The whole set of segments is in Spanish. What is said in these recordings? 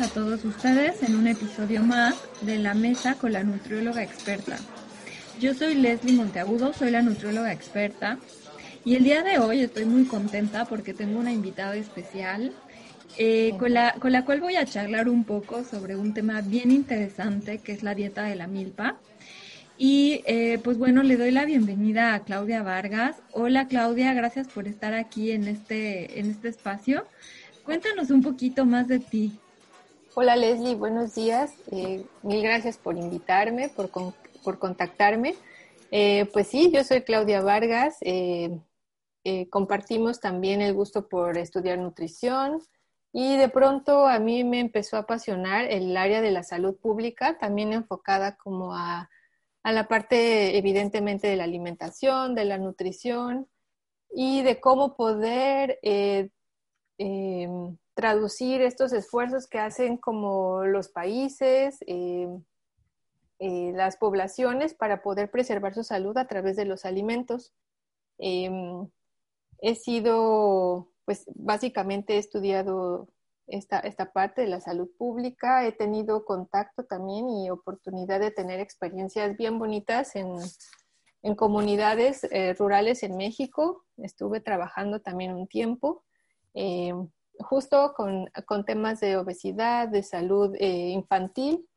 A todos ustedes en un episodio más de La Mesa con la Nutrióloga Experta. Yo soy Leslie Monteagudo, soy la nutrióloga experta y el día de hoy estoy muy contenta porque tengo una invitada especial eh, con, la, con la cual voy a charlar un poco sobre un tema bien interesante que es la dieta de la milpa. Y eh, pues bueno, le doy la bienvenida a Claudia Vargas. Hola Claudia, gracias por estar aquí en este, en este espacio. Cuéntanos un poquito más de ti. Hola Leslie, buenos días. Eh, mil gracias por invitarme, por, por contactarme. Eh, pues sí, yo soy Claudia Vargas. compartimos también el gusto por estudiar nutrición y de pronto a mí me empezó a apasionar el área de la salud pública, también enfocada como a a la parte evidentemente de la alimentación, de la nutrición y de cómo poder eh, em, traducir estos esfuerzos que hacen como los países, em, eh, las poblaciones para poder preservar su salud a través de los alimentos. Em, he sido, pues básicamente he estudiado esta, esta parte de la salud pública. He tenido contacto también y oportunidad de tener experiencias bien bonitas en, en comunidades eh, rurales en México. Estuve trabajando también un tiempo, eh, justo con, con, temas de obesidad, de salud eh, infantil.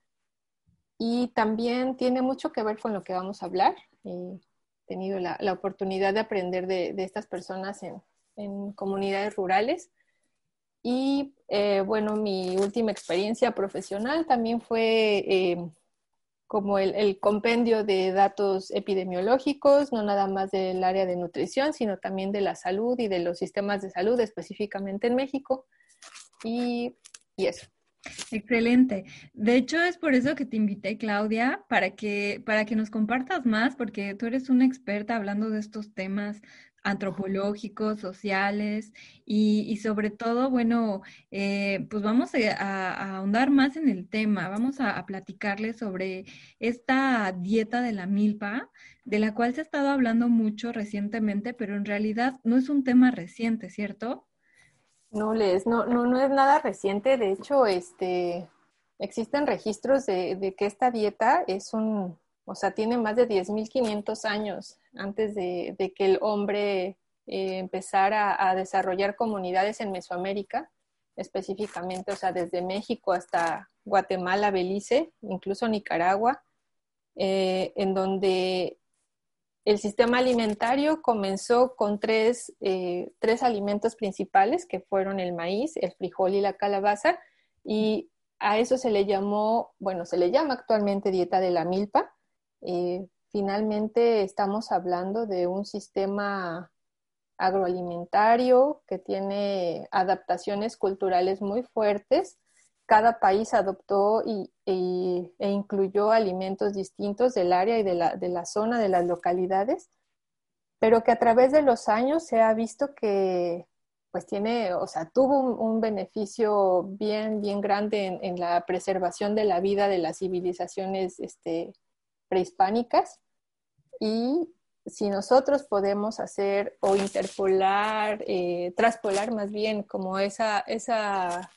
Y también tiene mucho que ver con lo que vamos a hablar. He tenido la, la oportunidad de aprender de, de estas personas en, en comunidades rurales. Y eh, bueno, mi última experiencia profesional también fue eh, como el, compendio de datos epidemiológicos, no nada más del área de nutrición, sino también de la salud y de los sistemas de salud, específicamente en México. Y, y eso. Excelente. De hecho, es por eso que te invité, Claudia, para que, para que nos compartas más, porque tú eres una experta hablando de estos temas antropológicos, sociales y, sobre todo, bueno, eh, pues vamos a, ahondar más en el tema, vamos a, a platicarles sobre esta dieta de la milpa, de la cual se ha estado hablando mucho recientemente, pero en realidad no es un tema reciente, ¿cierto? No, Les, no, no, no es nada reciente, de hecho, este, existen registros de, de que esta dieta es un, o sea, tiene más de 10.500 años antes de, que el hombre eh, empezara a, desarrollar comunidades en Mesoamérica, específicamente, o sea, desde México hasta Guatemala, Belice, incluso Nicaragua, eh, en donde el sistema alimentario comenzó con tres, eh, tres alimentos principales, que fueron el maíz, el frijol y la calabaza, y a eso se le llamó, bueno, se le llama actualmente dieta de la milpa, eh, finalmente estamos hablando de un sistema agroalimentario que tiene adaptaciones culturales muy fuertes. Cada país adoptó y, e incluyó alimentos distintos del área y de la, zona, de las localidades, pero que a través de los años se ha visto que pues tiene, o sea, tuvo un, beneficio bien, bien grande en, en, la preservación de la vida de las civilizaciones este, prehispánicas y si nosotros podemos hacer o interpolar, eh, traspolar más bien como esa, esa,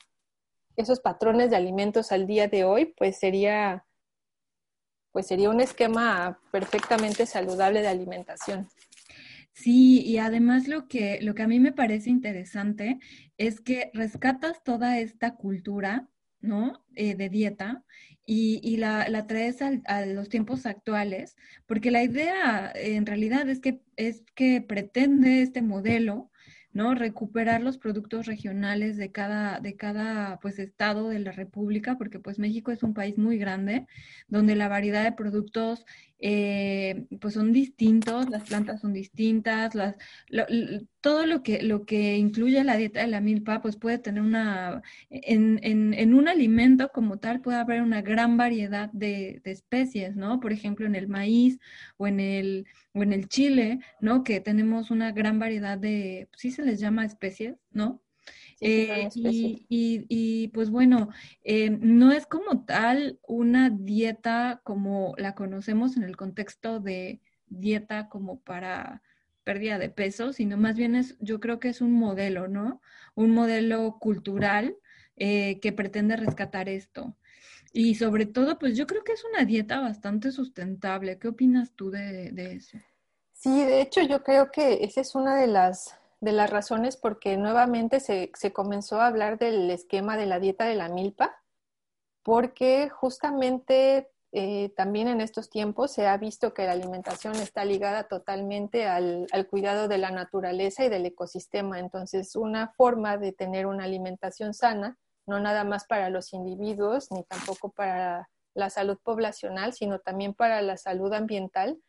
esos patrones de alimentos al día de hoy, pues sería, pues sería un esquema perfectamente saludable de alimentación. Sí, y además lo que, lo que a mí me parece interesante es que rescatas toda esta cultura, ¿no? Eh, de dieta y, la, la, traes a los tiempos actuales, porque la idea en realidad es que, es que pretende este modelo ¿no? Recuperar los productos regionales de cada, de cada pues, estado de la República, porque pues México es un país muy grande, donde la variedad de productos eh, pues son distintos, las plantas son distintas, las, todo lo que, lo que incluye la dieta de la milpa, pues puede tener una, en, en, un alimento como tal puede haber una gran variedad de, de especies, ¿no? Por ejemplo, en el maíz o en el o en el Chile, ¿no? Que tenemos una gran variedad de, sí se les llama especies, ¿no? Eh, y, y, pues bueno, eh, no es como tal una dieta como la conocemos en el contexto de dieta como para pérdida de peso, sino más bien es, yo creo que es un modelo, ¿no? Un modelo cultural eh, que pretende rescatar esto. Y sobre todo, pues yo creo que es una dieta bastante sustentable. ¿Qué opinas tú de, eso? Sí, de hecho yo creo que esa es una de las, de las razones porque nuevamente se, se comenzó a hablar del esquema de la dieta de la milpa, porque justamente eh, también en estos tiempos se ha visto que la alimentación está ligada totalmente al, cuidado de la naturaleza y del ecosistema. Entonces, una forma de tener una alimentación sana, no nada más para los individuos, ni tampoco para la salud poblacional, sino también para la salud ambiental,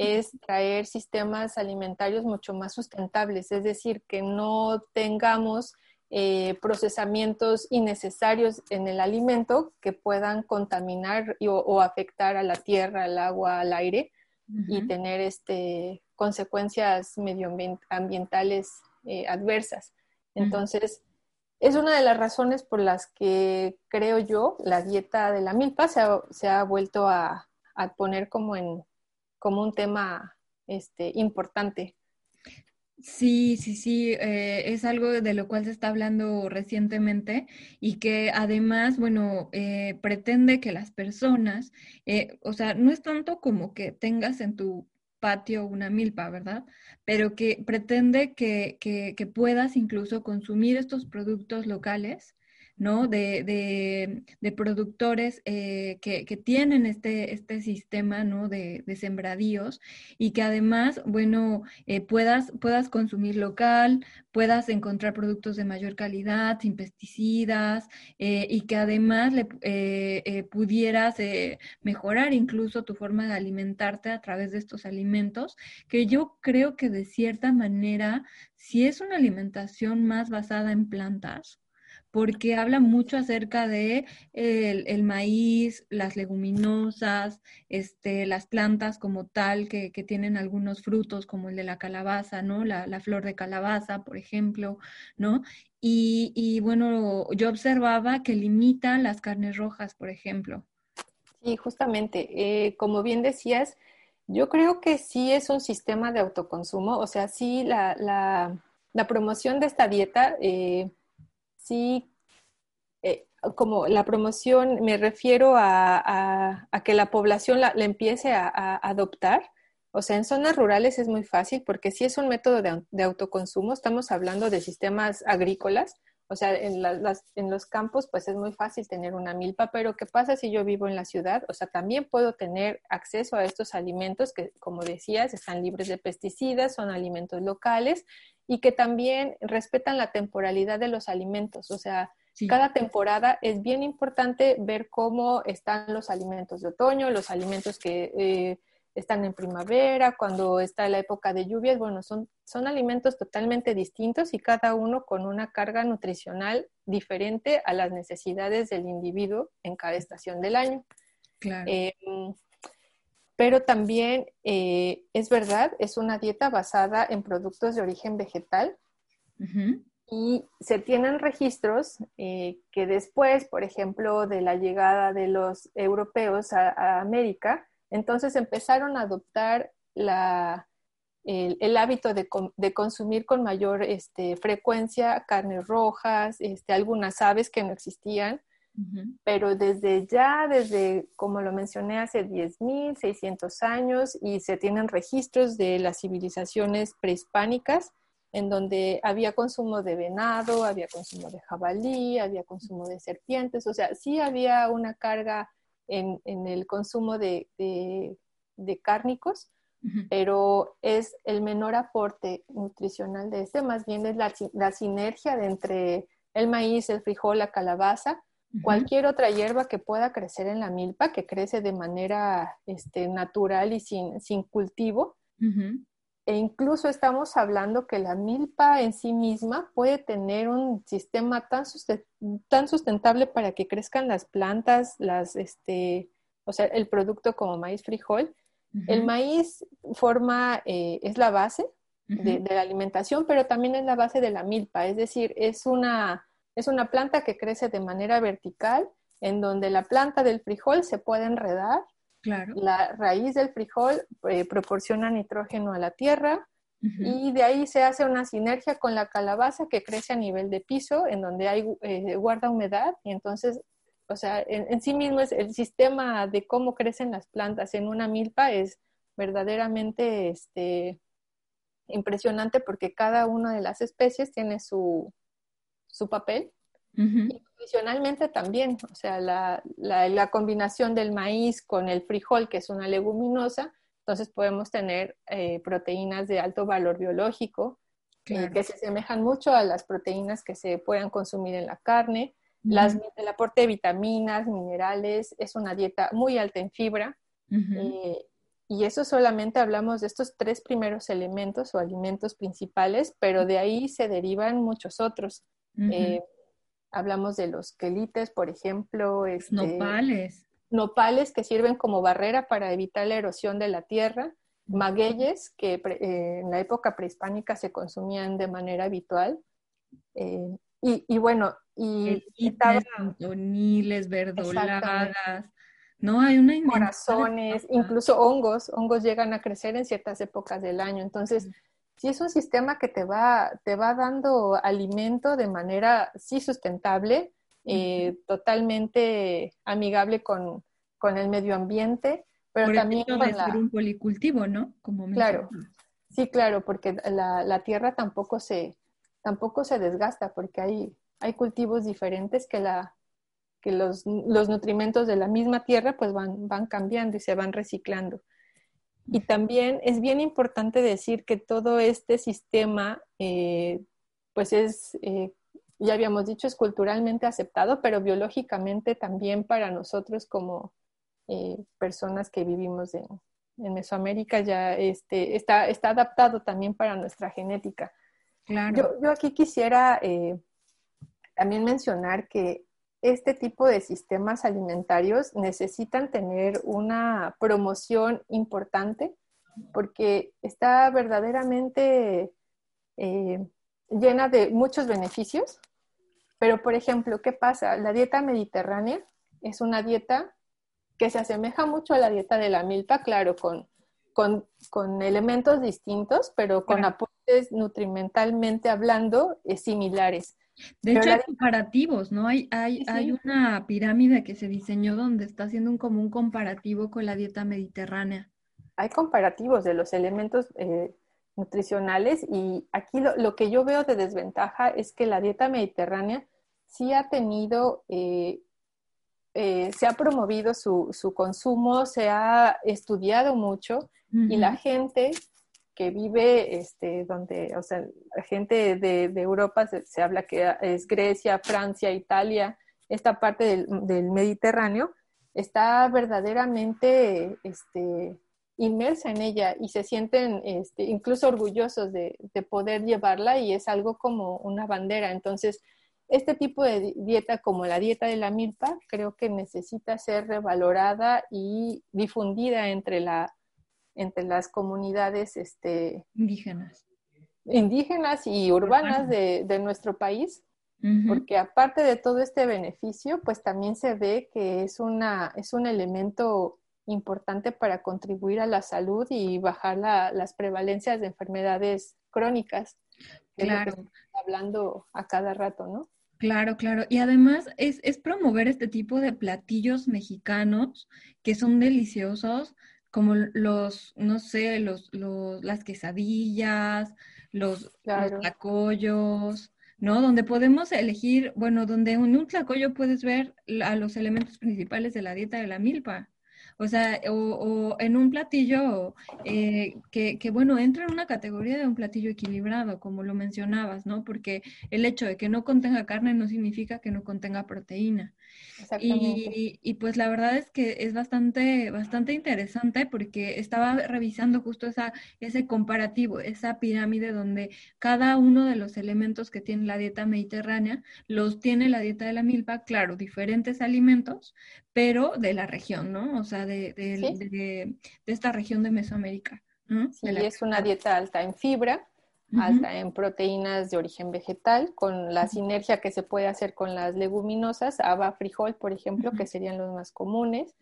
es traer sistemas alimentarios mucho más sustentables, es decir, que no tengamos eh, procesamientos innecesarios en el alimento que puedan contaminar o, afectar a la tierra, al agua, al aire y tener este, consecuencias medioambientales eh, adversas. Entonces, es una de las razones por las que creo yo la dieta de la milpa se ha, vuelto a, poner como, en, como un tema este, importante Sí, sí, sí, eh, es algo de lo cual se está hablando recientemente y que además, bueno, eh, pretende que las personas, eh, o sea, no es tanto como que tengas en tu patio una milpa, ¿verdad? Pero que pretende que, que, que puedas incluso consumir estos productos locales ¿no? De, de, productores eh, que, tienen este, este sistema, ¿no? De, sembradíos y que además, bueno, eh, puedas, puedas consumir local, puedas encontrar productos de mayor calidad, sin pesticidas eh, y que además le, pudieras mejorar incluso tu forma de alimentarte a través de estos alimentos, que yo creo que de cierta manera, si es una alimentación más basada en plantas, porque habla mucho acerca de el, maíz, las leguminosas, este, las plantas como tal, que, tienen algunos frutos, como el de la calabaza, ¿no? La, flor de calabaza, por ejemplo, ¿no? Y, bueno, yo observaba que limita las carnes rojas, por ejemplo. Sí, justamente, eh, como bien decías, yo creo que sí es un sistema de autoconsumo, o sea, sí la, la, promoción de esta dieta eh, sí, eh, como la promoción, me refiero a, que la población la, empiece a, adoptar. O sea, en zonas rurales es muy fácil porque si es un método de, autoconsumo, estamos hablando de sistemas agrícolas. O sea, en, en los campos pues es muy fácil tener una milpa, pero ¿qué pasa si yo vivo en la ciudad? O sea, también puedo tener acceso a estos alimentos que, como decías, están libres de pesticidas, son alimentos locales y que también respetan la temporalidad de los alimentos. O sea, cada temporada es bien importante ver cómo están los alimentos de otoño, los alimentos que eh, están en primavera, cuando está la época de lluvias. Bueno, son, son alimentos totalmente distintos y cada uno con una carga nutricional diferente a las necesidades del individuo en cada estación del año. Claro. Eh, pero también eh, es verdad, es una dieta basada en productos de origen vegetal y se tienen registros eh, que después, por ejemplo, de la llegada de los europeos a, América, entonces empezaron a adoptar la, el, hábito de, de, consumir con mayor este, frecuencia carnes rojas, este, algunas aves que no existían, pero desde ya, desde, como lo mencioné, hace 10.600 años y se tienen registros de las civilizaciones prehispánicas en donde había consumo de venado, había consumo de jabalí, había consumo de serpientes, o sea, sí había una carga en, el consumo de, cárnicos, pero es el menor aporte nutricional de este, más bien es la, la sinergia de entre el maíz, el frijol, la calabaza, Cualquier otra hierba que pueda crecer en la milpa, que crece de manera este, natural y sin, sin cultivo. E incluso estamos hablando que la milpa en sí misma puede tener un sistema tan, tan sustentable para que crezcan las plantas, las, este, o sea, el producto como maíz frijol. El maíz forma, eh, es la base de, de la alimentación, pero también es la base de la milpa, es decir, es una es una planta que crece de manera vertical, en donde la planta del frijol se puede enredar. Claro. La raíz del frijol eh, proporciona nitrógeno a la tierra, y de ahí se hace una sinergia con la calabaza que crece a nivel de piso, en donde hay eh, guarda humedad y entonces, o sea, en, sí mismo es el sistema de cómo crecen las plantas en una milpa es verdaderamente este, impresionante porque cada una de las especies tiene su, su papel. Y nutricionalmente también, o sea, la, la, combinación del maíz con el frijol, que es una leguminosa, entonces podemos tener eh, proteínas de alto valor biológico, eh, que se asemejan mucho a las proteínas que se puedan consumir en la carne. las, el aporte de vitaminas, minerales, es una dieta muy alta en fibra. Eh, y eso solamente hablamos de estos tres primeros elementos o alimentos principales, pero de ahí se derivan muchos otros. Hablamos de los quelites, por ejemplo. Este, nopales nopales que sirven como barrera para evitar la erosión de la tierra, magueyes que eh, en la época prehispánica se consumían de manera habitual. Eh, y, bueno, y toniles, verdolagas, no hay una corazones, incluso hongos, hongos llegan a crecer en ciertas épocas del año. Entonces, si es un sistema que te va, te va dando alimento de manera sí sustentable, eh, totalmente amigable con, con, el medio ambiente, pero también con la... un policultivo, ¿no? Como claro, sí, claro, porque la, la, tierra tampoco se, tampoco se desgasta, porque hay, hay cultivos diferentes que, la, que los, los nutrimentos de la misma tierra pues van, van cambiando y se van reciclando. Y también es bien importante decir que todo este sistema eh, pues es eh, ya habíamos dicho, es culturalmente aceptado, pero biológicamente también para nosotros como eh, personas que vivimos en, Mesoamérica ya este, está, está adaptado también para nuestra genética. Yo, yo aquí quisiera también mencionar que este tipo de sistemas alimentarios necesitan tener una promoción importante porque está verdaderamente eh, llena de muchos beneficios, pero, por ejemplo, ¿qué pasa? La dieta mediterránea es una dieta que se asemeja mucho a la dieta de la milpa, claro, con, con, elementos distintos, pero con aportes nutrimentalmente hablando eh, similares. De hecho, hay comparativos, ¿no? Hay, hay, hay una pirámide que se diseñó donde está haciendo un, como un comparativo con la dieta mediterránea. Hay comparativos de los elementos eh, nutricionales y aquí lo, que yo veo de desventaja es que la dieta mediterránea sí ha tenido, eh, eh, se ha promovido su, consumo, se ha estudiado mucho y la gente vive, este, donde, o sea, la gente de, Europa se, habla que es Grecia, Francia, Italia, esta parte del, del Mediterráneo, está verdaderamente este, inmersa en ella y se sienten este, incluso orgullosos de, poder llevarla y es algo como una bandera. Entonces, este tipo de dieta como la dieta de la milpa creo que necesita ser revalorada y difundida entre, la, entre las comunidades este, indígenas. indígenas y urbanas de, de nuestro país. Porque aparte de todo este beneficio, pues también se ve que es, una, es un elemento importante para contribuir a la salud y bajar las prevalencias de enfermedades crónicas. Claro. hablando a cada rato, ¿no? Claro, claro. Y además es, es, promover este tipo de platillos mexicanos que son deliciosos, como los, no sé, los, los las quesadillas, los, los tlacoyos, ¿no? Donde podemos elegir, bueno, donde en un tlacoyo puedes ver a los elementos principales de la dieta de la milpa. O sea, o, en un platillo eh, que, que, bueno, entra en una categoría de un platillo equilibrado, como lo mencionabas, ¿no? Porque el hecho de que no contenga carne no significa que no contenga proteína. Y, y, pues la verdad es que es bastante, bastante interesante porque estaba revisando justo esa, ese comparativo, esa pirámide donde cada uno de los elementos que tiene la dieta mediterránea los tiene la dieta de la milpa, claro, diferentes alimentos, pero de la región, ¿no? O sea, de, de, esta región de Mesoamérica. Sí, es una dieta alta en fibra, alta en proteínas de origen vegetal, con la sinergia que se puede hacer con las leguminosas, haba, frijol, por ejemplo, que serían los más comunes.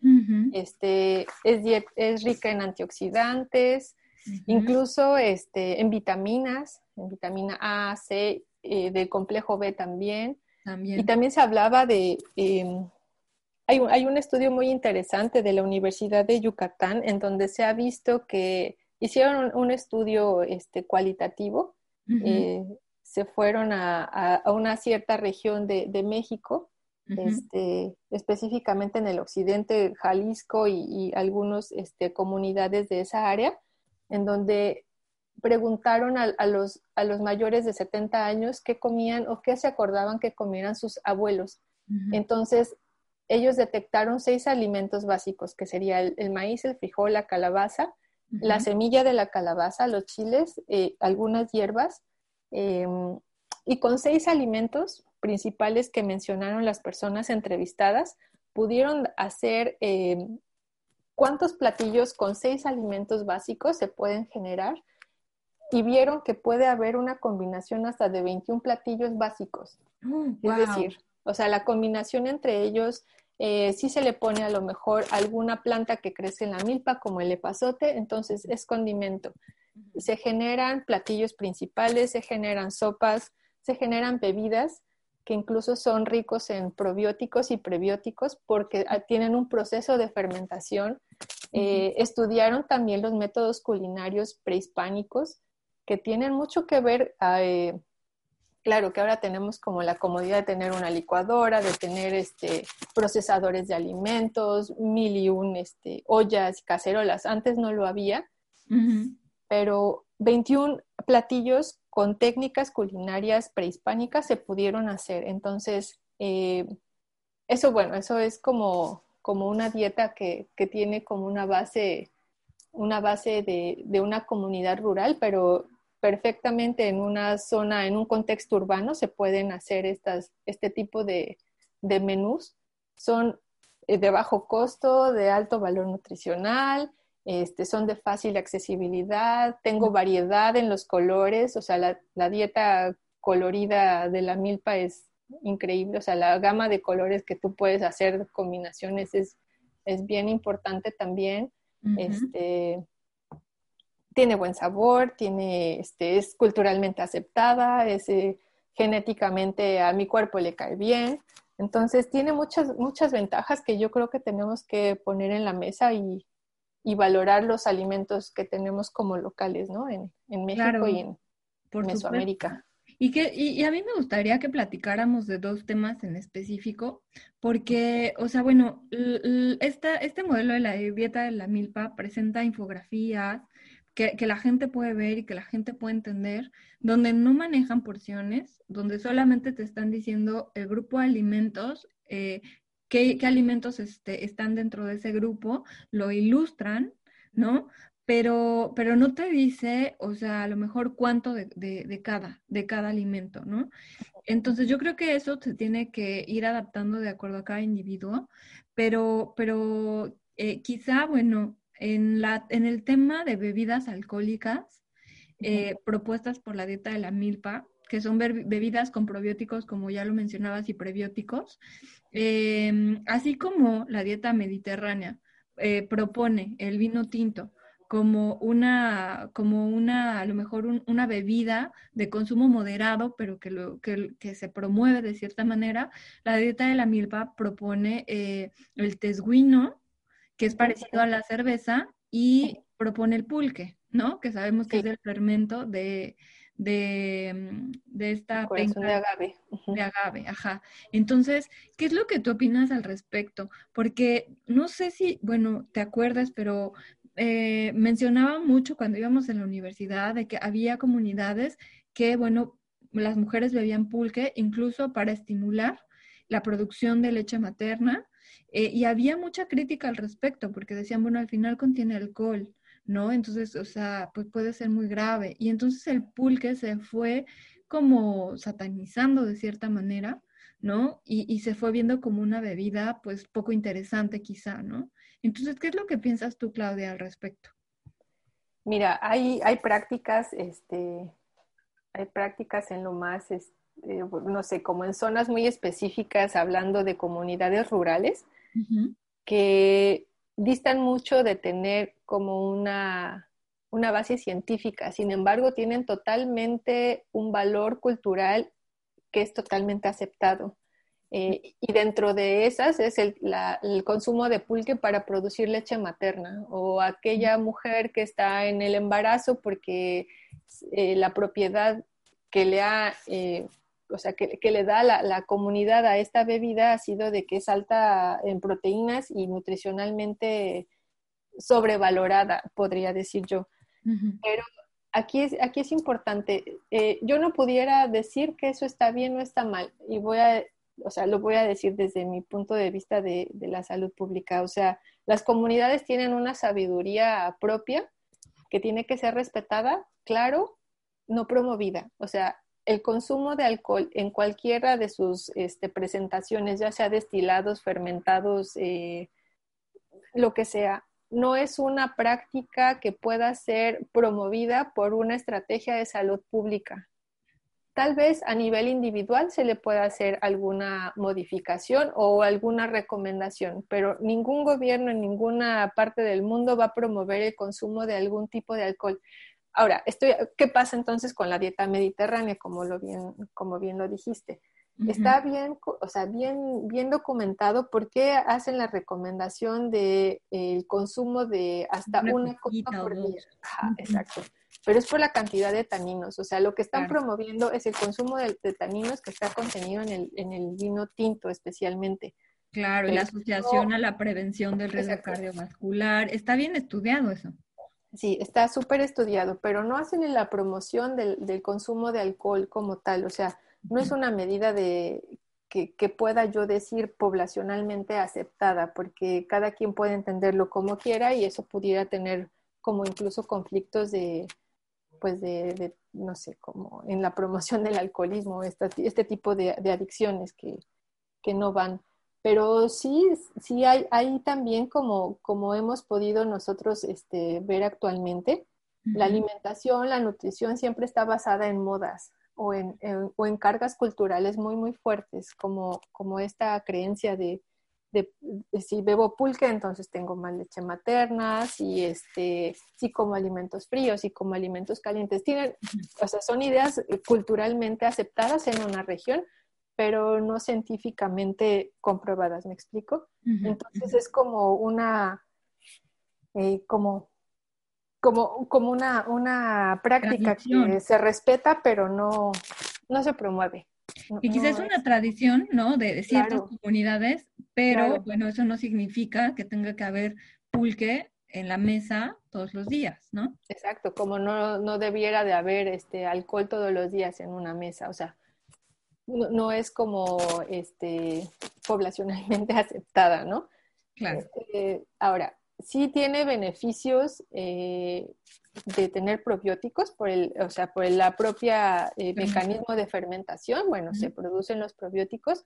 este, es, es rica en antioxidantes, Incluso este, en vitaminas, en vitamina A, C, eh, del complejo B también. también. Y también se hablaba de... Em, hay, hay, un estudio muy interesante de la Universidad de Yucatán en donde se ha visto que hicieron un, estudio este, cualitativo, eh, se fueron a, a, una cierta región de, de México este, específicamente en el occidente, Jalisco y, y algunas este, comunidades de esa área, en donde preguntaron a, los, a los mayores de 70 años qué comían o qué se acordaban que comieran sus abuelos. Entonces, ellos detectaron seis alimentos básicos, que sería el, maíz, el frijol, la calabaza, la semilla de la calabaza, los chiles, eh, algunas hierbas, em, y con seis alimentos principales que mencionaron las personas entrevistadas, pudieron hacer eh, cuántos platillos con seis alimentos básicos se pueden generar y vieron que puede haber una combinación hasta de 21 platillos básicos. Oh, es decir, o sea, la combinación entre ellos, eh, si se le pone a lo mejor alguna planta que crece en la milpa, como el epazote, entonces es condimento. Se generan platillos principales, se generan sopas, se generan bebidas que incluso son ricos en probióticos y prebióticos porque ah, tienen un proceso de fermentación. Eh, estudiaron también los métodos culinarios prehispánicos que tienen mucho que ver, ah, eh, claro que ahora tenemos como la comodidad de tener una licuadora, de tener este, procesadores de alimentos, mil y un este, ollas, cacerolas, antes no lo había, pero 21 platillos con técnicas culinarias prehispánicas se pudieron hacer. Entonces, eh, eso, bueno, eso es como, como una dieta que, tiene como una base, una base de, una comunidad rural, pero perfectamente en una zona, en un contexto urbano, se pueden hacer estas, este tipo de, de menús. Son eh, de bajo costo, de alto valor nutricional, este, son de fácil accesibilidad, tengo variedad en los colores, o sea, la, dieta colorida de la milpa es increíble, o sea, la gama de colores que tú puedes hacer, combinaciones, es, es bien importante también. este, tiene buen sabor, tiene, este, es culturalmente aceptada, es, eh, genéticamente a mi cuerpo le cae bien. Entonces tiene muchas, muchas ventajas que yo creo que tenemos que poner en la mesa y, y valorar los alimentos que tenemos como locales, ¿no? En, México y en Mesoamérica. Y, que, y, a mí me gustaría que platicáramos de dos temas en específico, porque, o sea, bueno, esta, este modelo de la dieta de la milpa presenta infografías que, la gente puede ver y que la gente puede entender, donde no manejan porciones, donde solamente te están diciendo el grupo de alimentos eh, qué, alimentos este, están dentro de ese grupo, lo ilustran, ¿no? Pero, pero no te dice, o sea, a lo mejor cuánto de, cada, de cada alimento, ¿no? Entonces yo creo que eso se tiene que ir adaptando de acuerdo a cada individuo, pero, pero eh, quizá, bueno, en, la, en el tema de bebidas alcohólicas eh, propuestas por la dieta de la milpa, que son bebidas con probióticos, como ya lo mencionabas, y prebióticos, em, así como la dieta mediterránea eh, propone el vino tinto como una, como una, a lo mejor una bebida de consumo moderado, pero que, lo, que, que, se promueve de cierta manera, la dieta de la milpa propone eh, el tesguino, que es parecido a la cerveza, y propone el pulque, ¿no? Que sabemos que es el fermento de, de, mm, de esta penca de agave. De agave, ajá. Entonces, ¿qué es lo que tú opinas al respecto? Porque no sé si, bueno, te acuerdas, pero eh, mencionaba mucho cuando íbamos en la universidad de que había comunidades que, bueno, las mujeres bebían pulque incluso para estimular la producción de leche materna eh, y había mucha crítica al respecto porque decían, bueno, al final contiene alcohol. ¿no? Entonces, o sea, pues puede ser muy grave. Y entonces el pulque se fue como satanizando de cierta manera, ¿no? Y, se fue viendo como una bebida, pues poco interesante quizá, ¿no? Entonces, ¿qué es lo que piensas tú, Claudia, al respecto? Mira, hay, hay prácticas, este, hay prácticas en lo más, este, no sé, como en zonas muy específicas, hablando de comunidades rurales, que distan mucho de tener como una, una base científica, sin embargo tienen totalmente un valor cultural que es totalmente aceptado. Eh, y dentro de esas es el, consumo de pulque para producir leche materna o aquella mujer que está en el embarazo porque eh, la propiedad que le ha, eh, o sea, que, le da la, la, comunidad a esta bebida ha sido de que es alta en proteínas y nutricionalmente sobrevalorada, podría decir yo. Pero aquí es, aquí es importante, yo no pudiera decir que eso está bien o está mal y voy a o sea, lo voy a decir desde mi punto de vista de, la salud pública, o sea, las comunidades tienen una sabiduría propia que tiene que ser respetada, claro, no promovida. O sea, el consumo de alcohol en cualquiera de sus este, presentaciones, ya sea destilados, fermentados, eh, lo que sea, no es una práctica que pueda ser promovida por una estrategia de salud pública. Tal vez a nivel individual se le pueda hacer alguna modificación o alguna recomendación, pero ningún gobierno en ninguna parte del mundo va a promover el consumo de algún tipo de alcohol. Ahora, ¿qué pasa entonces con la dieta mediterránea, como, lo bien, como bien lo dijiste? Está bien, o sea, bien, bien documentado por qué hacen la recomendación de el consumo de hasta una, copa por día. exacto pero es por la cantidad de taninos. O sea, lo que están promoviendo es el consumo de, taninos que está contenido en el, en el vino tinto especialmente. Claro, y la asociación a la prevención del riesgo cardiovascular. Está bien estudiado eso. Sí, está súper estudiado, pero no hacen la promoción del, del, consumo de alcohol como tal. O sea, no es una medida de que, que, pueda yo decir poblacionalmente aceptada, porque cada quien puede entenderlo como quiera y eso pudiera tener como incluso conflictos de, pues de, no sé, como en la promoción del alcoholismo, este tipo de, adicciones que, no van. Pero sí, sí hay, hay también como, como hemos podido nosotros este, ver actualmente, la alimentación, la nutrición siempre está basada en modas o en, o en cargas culturales muy, muy fuertes, como, como esta creencia de, de, si bebo pulque, entonces tengo más leche materna, si, este, si como alimentos fríos, y como alimentos calientes. Tienen, o sea, son ideas culturalmente aceptadas en una región, pero no científicamente comprobadas, ¿me explico? Entonces es como una, eh, como, como, como una, una práctica que se respeta, pero no, no se promueve. Y quizás es una tradición, ¿no? De, ciertas comunidades, pero bueno, eso no significa que tenga que haber pulque en la mesa todos los días, ¿no? Exacto, como no, no debiera de haber este alcohol todos los días en una mesa, o sea, no, es como este poblacionalmente aceptada, ¿no? Claro. Este, ahora, sí tiene beneficios eh, de tener probióticos por el, o sea, por la propia eh, mecanismo de fermentación, bueno, se producen los probióticos,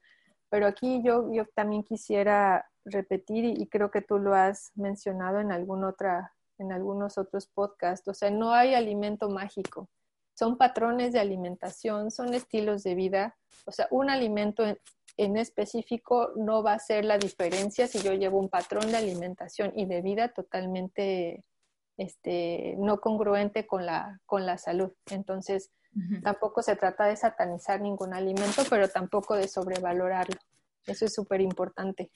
pero aquí yo, yo también quisiera repetir, y, creo que tú lo has mencionado en, algún otra, en algunos otros podcasts, o sea, no hay alimento mágico, son patrones de alimentación, son estilos de vida, o sea, un alimento en específico no va a ser la diferencia si yo llevo un patrón de alimentación y de vida totalmente este, no congruente con la, con la salud. Entonces, tampoco se trata de satanizar ningún alimento, pero tampoco de sobrevalorarlo. Eso es súper importante.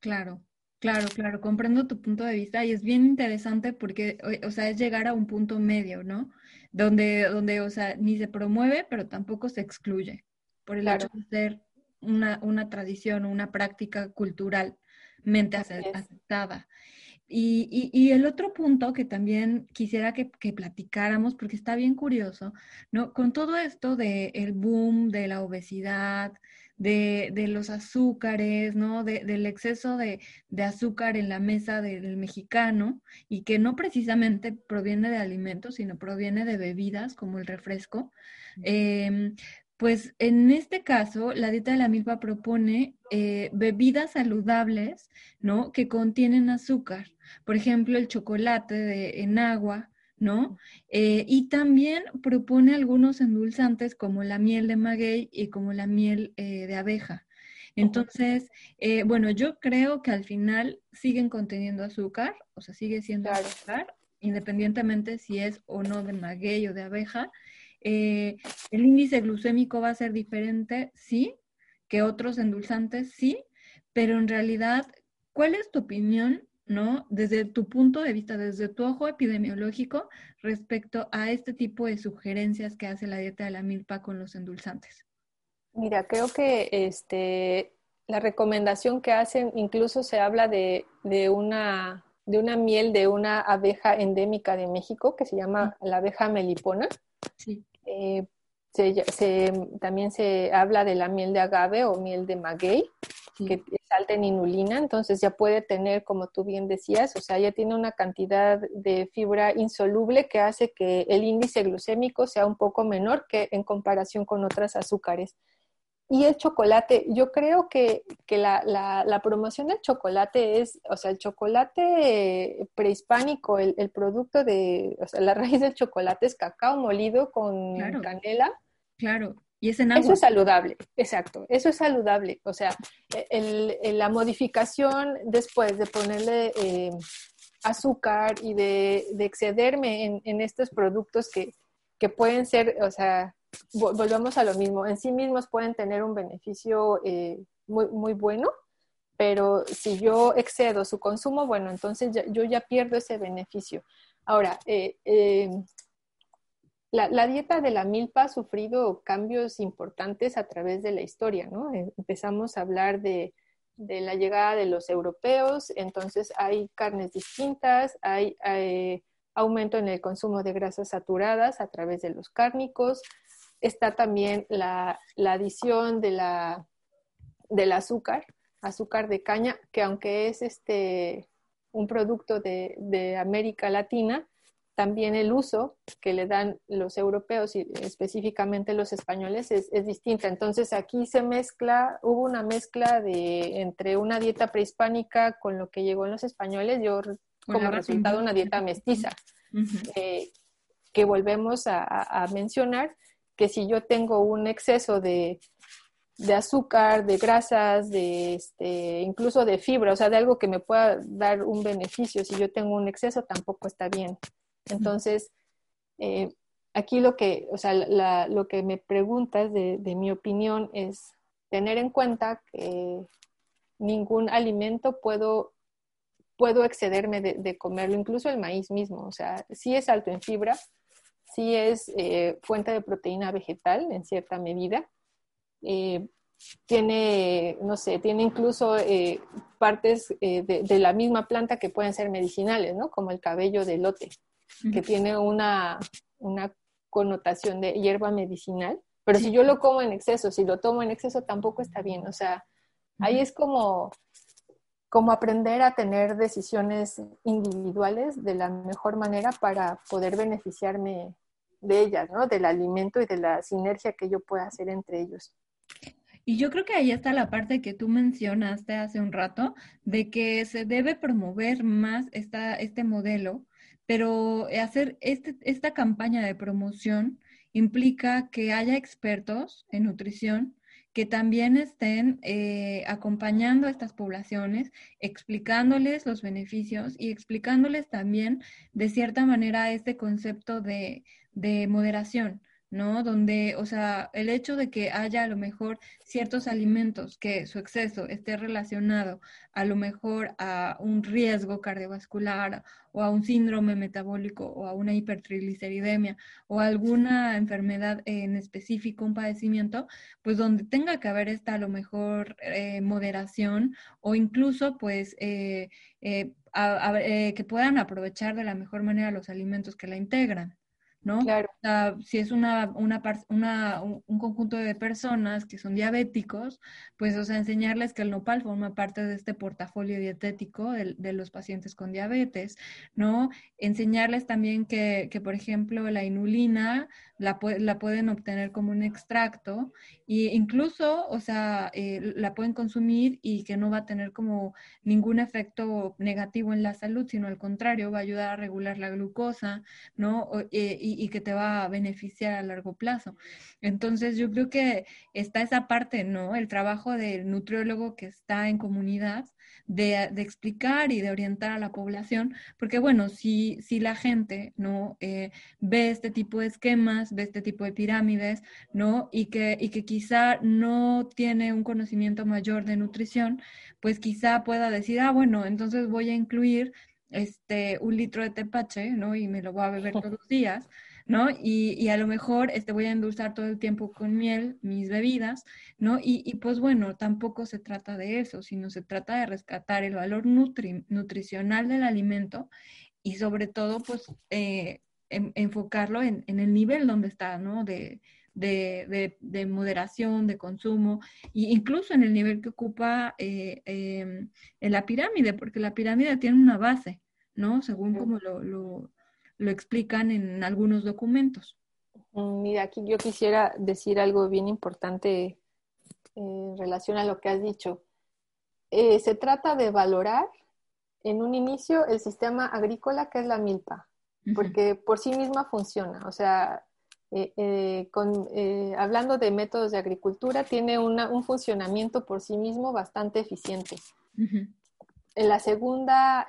Claro, claro, claro, comprendo tu punto de vista y es bien interesante porque, o sea, es llegar a un punto medio, ¿no? Donde, donde o sea, ni se promueve, pero tampoco se excluye por el hecho de ser una, una tradición, una práctica culturalmente aceptada. Y, y, el otro punto que también quisiera que, que, platicáramos, porque está bien curioso, ¿no? Con todo esto del boom de la obesidad, de, de los azúcares, ¿no? De, del exceso de, de, azúcar en la mesa del mexicano y que no precisamente proviene de alimentos, sino proviene de bebidas como el refresco. Eh, pues en este caso, la dieta de la milpa propone eh, bebidas saludables, ¿no? Que contienen azúcar. Por ejemplo, el chocolate de, en agua, ¿no? Eh, y también propone algunos endulzantes como la miel de maguey y como la miel eh, de abeja. Entonces, bueno, yo creo que al final siguen conteniendo azúcar, o sea, sigue siendo azúcar, independientemente si es o no de maguey o de abeja. Eh, el índice glucémico va a ser diferente, sí, que otros endulzantes, sí, pero en realidad, ¿cuál es tu opinión, no? Desde tu punto de vista, desde tu ojo epidemiológico, respecto a este tipo de sugerencias que hace la dieta de la milpa con los endulzantes. Mira, creo que este, la recomendación que hacen, incluso se habla de, una, de una miel de una abeja endémica de México que se llama la abeja melipona. Sí. Eh, también se habla de la miel de agave o miel de maguey, que es alta en inulina, entonces ya puede tener, como tú bien decías, o sea, ya tiene una cantidad de fibra insoluble que hace que el índice glucémico sea un poco menor que en comparación con otras azúcares. Y el chocolate, yo creo que, la, promoción del chocolate es, o sea, el chocolate prehispánico, el, producto de, o sea, la raíz del chocolate es cacao molido con canela. Claro, y es en agua. Eso es saludable, exacto, eso es saludable. O sea, la modificación después de ponerle eh, azúcar y de, excederme en, estos productos que, que pueden ser, o sea, volvemos a lo mismo, en sí mismos pueden tener un beneficio eh, muy, muy bueno, pero si yo excedo su consumo, bueno, entonces yo ya pierdo ese beneficio. Ahora, eh, eh, la, dieta de la milpa ha sufrido cambios importantes a través de la historia, ¿no? Empezamos a hablar de, la llegada de los europeos, entonces hay carnes distintas, hay, hay aumento en el consumo de grasas saturadas a través de los cárnicos, está también la, adición de la, del azúcar, azúcar de caña, que aunque es este, un producto de, América Latina, también el uso que le dan los europeos y específicamente los españoles es, es, distinta. Entonces aquí se mezcla, hubo una mezcla de entre una dieta prehispánica con lo que llegó en los españoles, yo como resultado una dieta mestiza, eh, que volvemos a mencionar, que si yo tengo un exceso de, azúcar, de grasas, de este, incluso de fibra, o sea, de algo que me pueda dar un beneficio, si yo tengo un exceso, tampoco está bien. Entonces, eh, aquí lo que, o sea, lo que me preguntas de, mi opinión es tener en cuenta que ningún alimento puedo, puedo excederme de, de comerlo, incluso el maíz mismo, o sea, sí es alto en fibra, sí es eh, fuente de proteína vegetal en cierta medida. Eh, tiene, no sé, tiene incluso partes de, la misma planta que pueden ser medicinales, ¿no? Como el cabello de lote, que tiene una, una, connotación de hierba medicinal. Pero si yo lo como en exceso, si lo tomo en exceso, tampoco está bien. O sea, ahí es como, como aprender a tener decisiones individuales de la mejor manera para poder beneficiarme de ellas, ¿no? Del alimento y de la sinergia que yo pueda hacer entre ellos. Y yo creo que ahí está la parte que tú mencionaste hace un rato, de que se debe promover más esta, este modelo, pero hacer este, esta campaña de promoción implica que haya expertos en nutrición que también estén eh, acompañando a estas poblaciones, explicándoles los beneficios y explicándoles también de cierta manera este concepto de, de moderación, ¿no? Donde, o sea, el hecho de que haya a lo mejor ciertos alimentos que su exceso esté relacionado a lo mejor a un riesgo cardiovascular o a un síndrome metabólico o a una hipertrigliceridemia o a alguna enfermedad en específico, un padecimiento, pues donde tenga que haber esta a lo mejor eh, moderación o incluso pues eh, eh, que puedan aprovechar de la mejor manera los alimentos que la integran. ¿No? Claro. si es una, una, una, un conjunto de personas que son diabéticos, pues, o sea, enseñarles que el nopal forma parte de este portafolio dietético de, de los pacientes con diabetes, ¿no? Enseñarles también que, que, por ejemplo, la inulina, la, la pueden obtener como un extracto e incluso, o sea, eh, la pueden consumir y que no va a tener como ningún efecto negativo en la salud, sino al contrario, va a ayudar a regular la glucosa, ¿no? Eh, y, que te va a beneficiar a largo plazo. Entonces, yo creo que está esa parte, ¿no? El trabajo del nutriólogo que está en comunidad de, explicar y de orientar a la población, porque bueno, si, si la gente no eh, ve este tipo de esquemas, ve este tipo de pirámides, ¿no? Y que, y que quizá no tiene un conocimiento mayor de nutrición, pues quizá pueda decir, ah, bueno, entonces voy a incluir este, un litro de tepache, ¿no? Y me lo voy a beber todos los días. ¿no? Y, y, a lo mejor este, voy a endulzar todo el tiempo con miel mis bebidas, ¿no? Y, y, pues bueno, tampoco se trata de eso, sino se trata de rescatar el valor nutricional del alimento y sobre todo, pues, eh, enfocarlo en, en, el nivel donde está, ¿no? De, de, de, moderación, de consumo, e incluso en el nivel que ocupa eh, em, en la pirámide, porque la pirámide tiene una base, ¿no? Según como lo, lo lo explican en algunos documentos. Mm, mira, aquí yo quisiera decir algo bien importante eh, en relación a lo que has dicho. Eh, se trata de valorar en un inicio el sistema agrícola que es la milpa, porque por sí misma funciona. O sea, eh, hablando de métodos de agricultura, tiene un funcionamiento por sí mismo bastante eficiente. En la segunda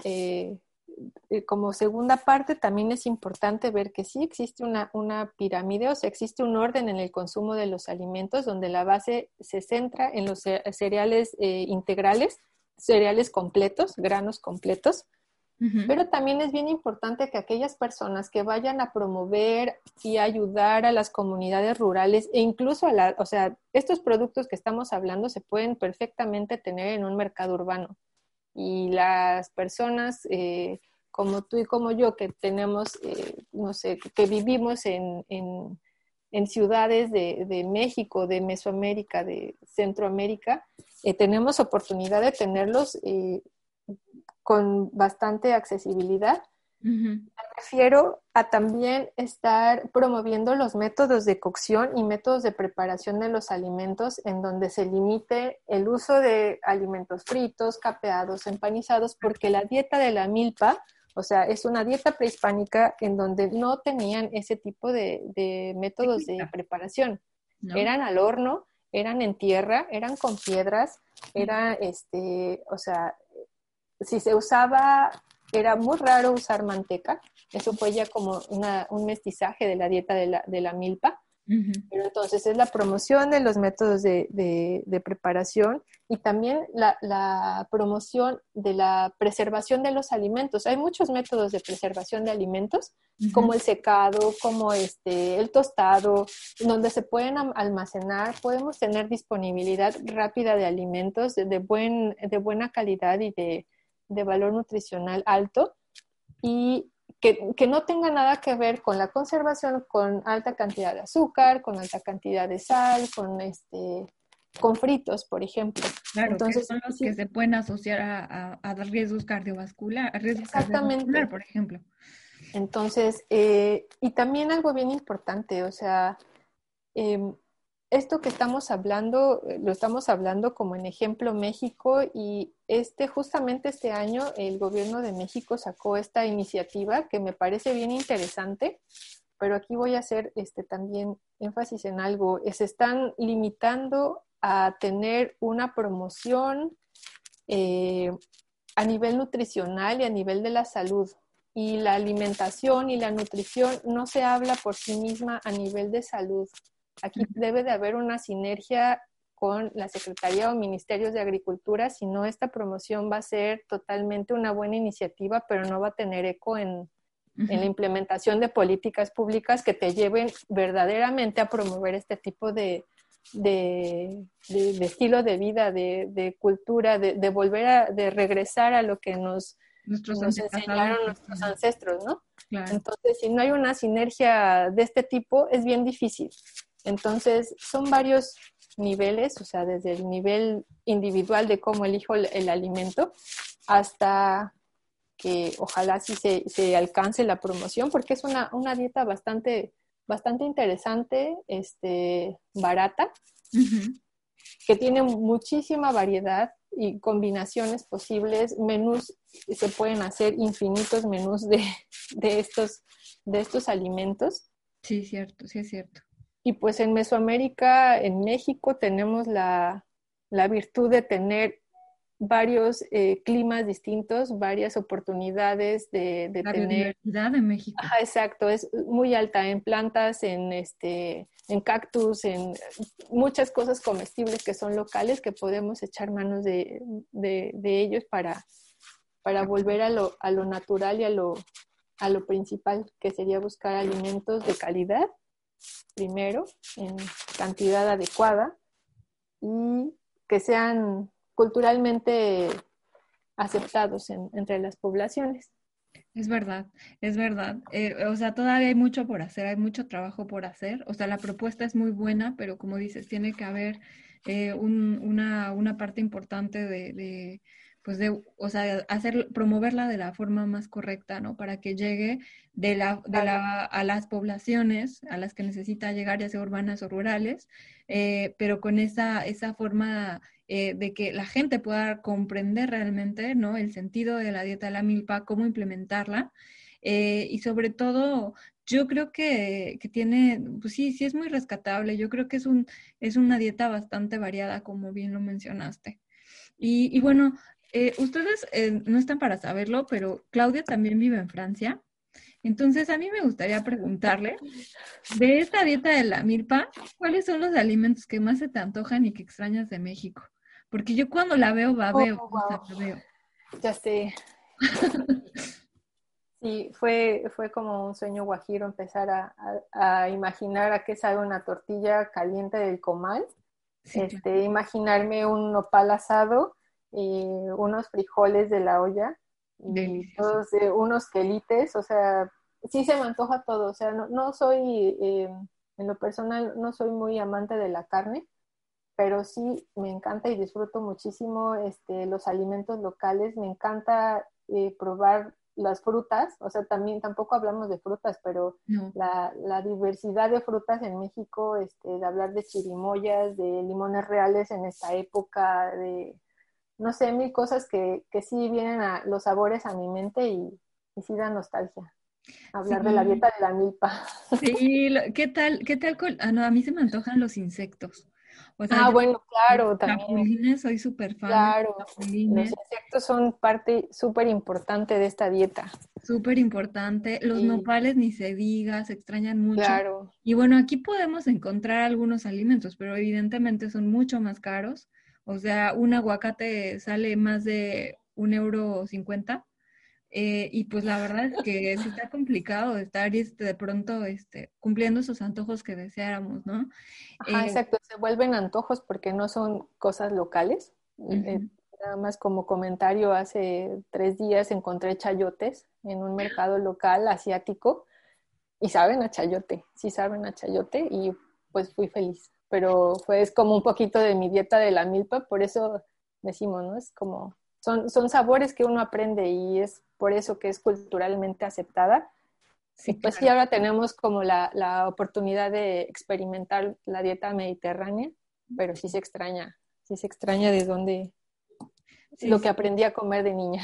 eh, como segunda parte, también es importante ver que sí existe una, pirámide, o sea, existe un orden en el consumo de los alimentos donde la base se centra en los cereales eh, integrales, cereales completos, granos completos, pero también es bien importante que aquellas personas que vayan a promover y ayudar a las comunidades rurales e incluso a la, o sea, estos productos que estamos hablando se pueden perfectamente tener en un mercado urbano. Y las personas eh, como tú y como yo que tenemos, eh, no sé, que vivimos en, en, ciudades de, de, México, de Mesoamérica, de Centroamérica, eh, tenemos oportunidad de tenerlos con bastante accesibilidad. Me refiero a también estar promoviendo los métodos de cocción y métodos de preparación de los alimentos en donde se limite el uso de alimentos fritos, capeados, empanizados, porque la dieta de la milpa, o sea, es una dieta prehispánica en donde no tenían ese tipo de, métodos de preparación. Eran al horno, eran en tierra, eran con piedras, era, este, o sea, si se usaba era muy raro usar manteca, eso fue ya como un mestizaje de la dieta de la, de la milpa, pero entonces es la promoción de los métodos de, de, preparación y también la, la, promoción de la preservación de los alimentos. Hay muchos métodos de preservación de alimentos, como el secado, como este, el tostado, donde se pueden almacenar, podemos tener disponibilidad rápida de alimentos de, buen, de buena calidad y de, de valor nutricional alto y que, que, no tenga nada que ver con la conservación con alta cantidad de azúcar, con alta cantidad de sal, con este con fritos, por ejemplo. Claro, Entonces, que son los que se pueden asociar a, a, riesgos cardiovasculares, riesgos Exactamente. por ejemplo. Entonces, eh, y también algo bien importante, o sea, eh, esto que estamos hablando, eh, lo estamos hablando como en ejemplo México y este, justamente este año el gobierno de México sacó esta iniciativa que me parece bien interesante, pero aquí voy a hacer este, también énfasis en algo. Se están limitando a tener una promoción eh, a nivel nutricional y a nivel de la salud. Y la alimentación y la nutrición no se habla por sí misma a nivel de salud Aquí debe de haber una sinergia con la Secretaría o Ministerios de Agricultura, si no esta promoción va a ser totalmente una buena iniciativa, pero no va a tener eco en, la implementación de políticas públicas que te lleven verdaderamente a promover este tipo de, estilo de vida, de, cultura, de, volver a, de regresar a lo que nos, nos enseñaron nuestros ancestros, ¿no? Entonces, si no hay una sinergia de este tipo, es bien difícil. Entonces, son varios niveles, o sea, desde el nivel individual de cómo elijo el, alimento hasta que ojalá sí se, alcance la promoción, porque es una, dieta bastante bastante interesante, este, barata, que tiene muchísima variedad y combinaciones posibles, menús, se pueden hacer infinitos menús de, de, estos, de estos alimentos. Sí, cierto, sí es cierto. Y pues en Mesoamérica, en México, tenemos la, la virtud de tener varios eh, climas distintos, varias oportunidades de, de la tener. biodiversidad de México. Ajá, exacto, es muy alta en plantas, en este, en cactus, en muchas cosas comestibles que son locales que podemos echar manos de, de, de ellos para, para volver a lo, a lo natural y a lo, a lo principal, que sería buscar alimentos de calidad, primero, en cantidad adecuada y que sean culturalmente aceptados entre las poblaciones. Es verdad, es verdad. Eh, o sea, todavía hay mucho por hacer, hay mucho trabajo por hacer. O sea, la propuesta es muy buena, pero como dices, tiene que haber eh, una, una, parte importante de, pues de, o sea, hacer, promoverla de la forma más correcta, ¿no? Para que llegue de la, de la, a las poblaciones a las que necesita llegar, ya sea urbanas o rurales, eh, pero con esa, esa forma eh, de que la gente pueda comprender realmente, ¿no? El sentido de la dieta de la milpa, cómo implementarla. Eh, y sobre todo, yo creo que, que, tiene, pues sí, sí es muy rescatable. Yo creo que es, un, es una dieta bastante variada, como bien lo mencionaste. Y, y bueno, eh, ustedes eh, no están para saberlo, pero Claudia también vive en Francia. Entonces, a mí me gustaría preguntarle, de esta dieta de la milpa, ¿cuáles son los alimentos que más se te antojan y que extrañas de México? Porque yo cuando la veo, va, veo, oh, veo. Ya sé. sí, fue, fue como un sueño guajiro empezar a, a, imaginar a qué sabe una tortilla caliente del comal. este, Imaginarme un nopal asado y unos frijoles de la olla y todos, unos quelites, o sea, sí se me antoja todo, o sea, no, no soy, eh, en lo personal, no soy muy amante de la carne, pero sí me encanta y disfruto muchísimo este, los alimentos locales, me encanta eh, probar las frutas, o sea, también tampoco hablamos de frutas, pero la, la, diversidad de frutas en México, este, de hablar de chirimoyas, de limones reales en esta época, de no sé, mil cosas que, que sí vienen a los sabores a mi mente y, y sí dan nostalgia. Hablar de la dieta de la milpa. Sí, ¿qué tal? ¿Qué tal? Ah, no, a mí se me antojan los insectos. ah, bueno, claro, también. soy súper fan. Claro, los insectos son parte súper importante de esta dieta. Súper importante. Los nopales ni se diga, se extrañan mucho. Claro. Y bueno, aquí podemos encontrar algunos alimentos, pero evidentemente son mucho más caros. O sea, un aguacate sale más de un euro cincuenta. Eh, y pues la verdad es que sí está complicado estar este, de pronto este, cumpliendo esos antojos que deseáramos, ¿no? Ajá, eh, exacto, se vuelven antojos porque no son cosas locales. Eh, nada más como comentario, hace tres días encontré chayotes en un mercado local asiático y saben a chayote, sí saben a chayote y pues fui feliz pero fue como un poquito de mi dieta de la milpa, por eso decimos, ¿no? Es como, son, son sabores que uno aprende y es por eso que es culturalmente aceptada. Sí, pues sí, ahora tenemos como la, la, oportunidad de experimentar la dieta mediterránea, pero sí se extraña, sí se extraña de dónde, lo que aprendí a comer de niña.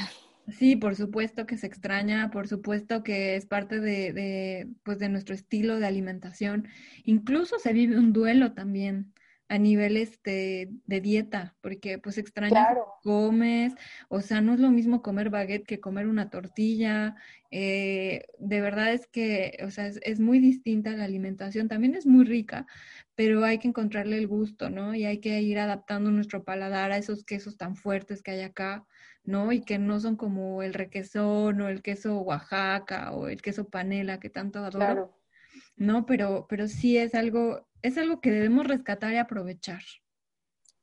Sí, por supuesto que se extraña, por supuesto que es parte de, de, pues de nuestro estilo de alimentación. Incluso se vive un duelo también a nivel este, de dieta, porque pues extrañas comes, o sea, no es lo mismo comer baguette que comer una tortilla. Eh, de verdad es que, o sea, es, es, muy distinta la alimentación, también es muy rica, pero hay que encontrarle el gusto, ¿no? Y hay que ir adaptando nuestro paladar a esos quesos tan fuertes que hay acá. ¿No? Y que no son como el requesón o el queso Oaxaca o el queso panela que tanto adoro. ¿No? Pero, pero sí es algo, es algo que debemos rescatar y aprovechar.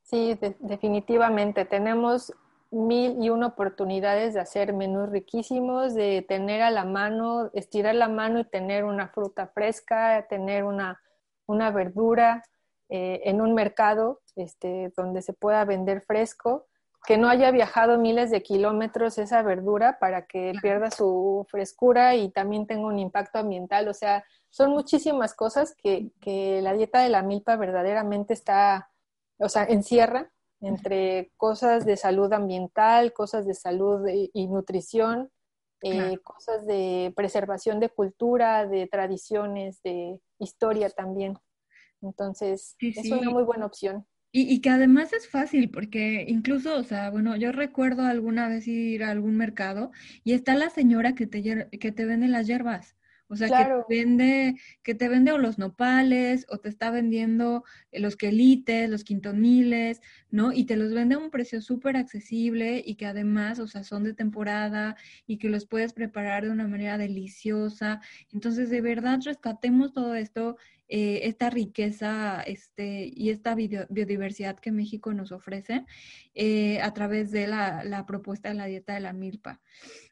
Sí, definitivamente. Tenemos mil y una oportunidades de hacer menús riquísimos, de tener a la mano, estirar la mano y tener una fruta fresca, tener una, una verdura eh, en un mercado este, donde se pueda vender fresco que no haya viajado miles de kilómetros esa verdura para que pierda su frescura y también tenga un impacto ambiental. O sea, son muchísimas cosas que, que la dieta de la milpa verdaderamente está, o sea, encierra entre cosas de salud ambiental, cosas de salud y, nutrición, eh, cosas de preservación de cultura, de tradiciones, de historia también. Entonces, es una muy buena opción. Y, que además es fácil, porque incluso, o sea, bueno, yo recuerdo alguna vez ir a algún mercado y está la señora que te, que te vende las hierbas. O sea, que te vende, que te vende o los nopales, o te está vendiendo eh, los quelites, los quintoniles, ¿no? Y te los vende a un precio súper accesible y que además, o sea, son de temporada y que los puedes preparar de una manera deliciosa. Entonces, de verdad, rescatemos todo esto eh, esta riqueza este, y esta biodiversidad que México nos ofrece eh, a través de la, la, propuesta de la dieta de la milpa.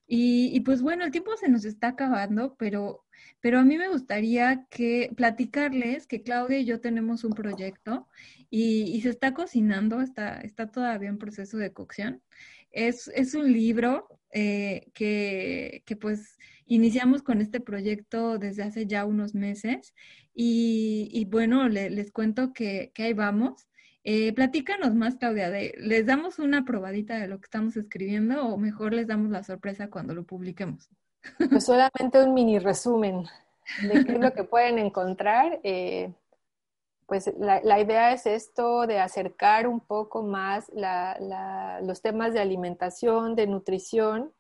Y, y, pues bueno, el tiempo se nos está acabando, pero, pero a mí me gustaría que platicarles que Claudia y yo tenemos un proyecto y, se está cocinando, está, está todavía en proceso de cocción. Es, es un libro eh, que, que pues iniciamos con este proyecto desde hace ya unos meses y, bueno, les cuento que, ahí vamos. Eh, platícanos más, Claudia, de, ¿les damos una probadita de lo que estamos escribiendo o mejor les damos la sorpresa cuando lo publiquemos? Pues solamente un mini resumen de qué es lo que pueden encontrar. Eh, pues la, idea es esto de acercar un poco más los temas de alimentación, de nutrición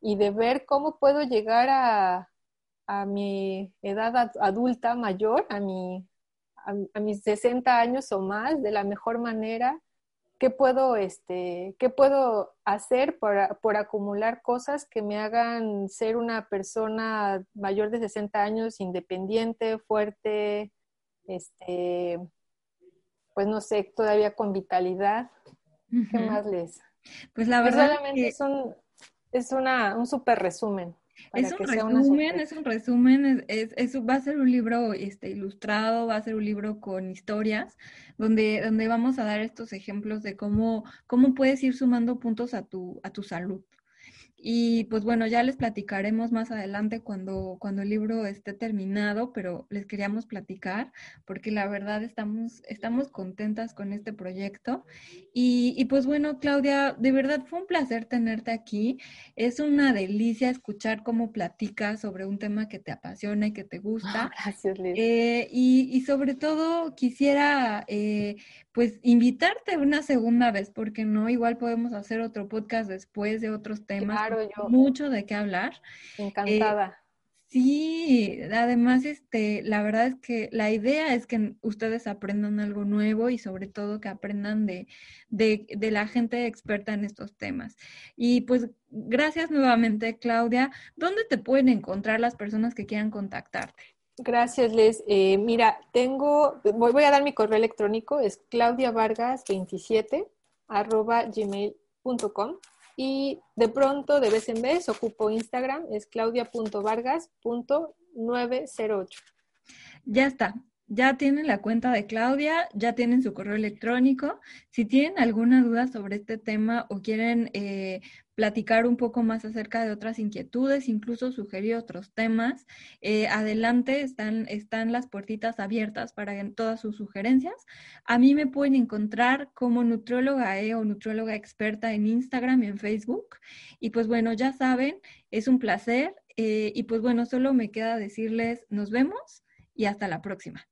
y de ver cómo puedo llegar a, a mi edad adulta mayor, a, mi, a, mis 60 años o más, de la mejor manera, ¿qué puedo, este, qué puedo hacer para, por acumular cosas que me hagan ser una persona mayor de 60 años, independiente, fuerte, este, pues no sé, todavía con vitalidad? ¿Qué más les? Pues la verdad. es, un, es una, un súper resumen. Es un, resumen, es un resumen, es, va a ser un libro este, ilustrado, va a ser un libro con historias, donde, donde vamos a dar estos ejemplos de cómo, cómo puedes ir sumando puntos a tu, a tu salud. Y pues bueno, ya les platicaremos más adelante cuando, cuando el libro esté terminado, pero les queríamos platicar porque la verdad estamos, estamos contentas con este proyecto. Y, y pues bueno, Claudia, de verdad fue un placer tenerte aquí. Es una delicia escuchar cómo platicas sobre un tema que te apasiona y que te gusta. gracias, Liz. Eh, y, y, sobre todo quisiera eh, pues invitarte una segunda vez, porque no, igual podemos hacer otro podcast después de otros temas. Claro, yo. Mucho de qué hablar. Encantada. Eh, sí, además, este, la verdad es que la idea es que ustedes aprendan algo nuevo y sobre todo que aprendan de, de, de la gente experta en estos temas. Y pues gracias nuevamente, Claudia. ¿Dónde te pueden encontrar las personas que quieran contactarte? Gracias, Les. Eh, mira, tengo, voy, a dar mi correo electrónico, es claudiavargas27 arroba gmail.com y de pronto, de vez en vez, ocupo Instagram, es claudia.vargas.908. Ya está. Ya tienen la cuenta de Claudia, ya tienen su correo electrónico. Si tienen alguna duda sobre este tema o quieren eh, platicar un poco más acerca de otras inquietudes, incluso sugerir otros temas, eh, adelante están, están las puertitas abiertas para todas sus sugerencias. A mí me pueden encontrar como nutrióloga E o nutrióloga experta en Instagram y en Facebook. Y pues bueno, ya saben, es un placer. Eh, y pues bueno, solo me queda decirles nos vemos y hasta la próxima.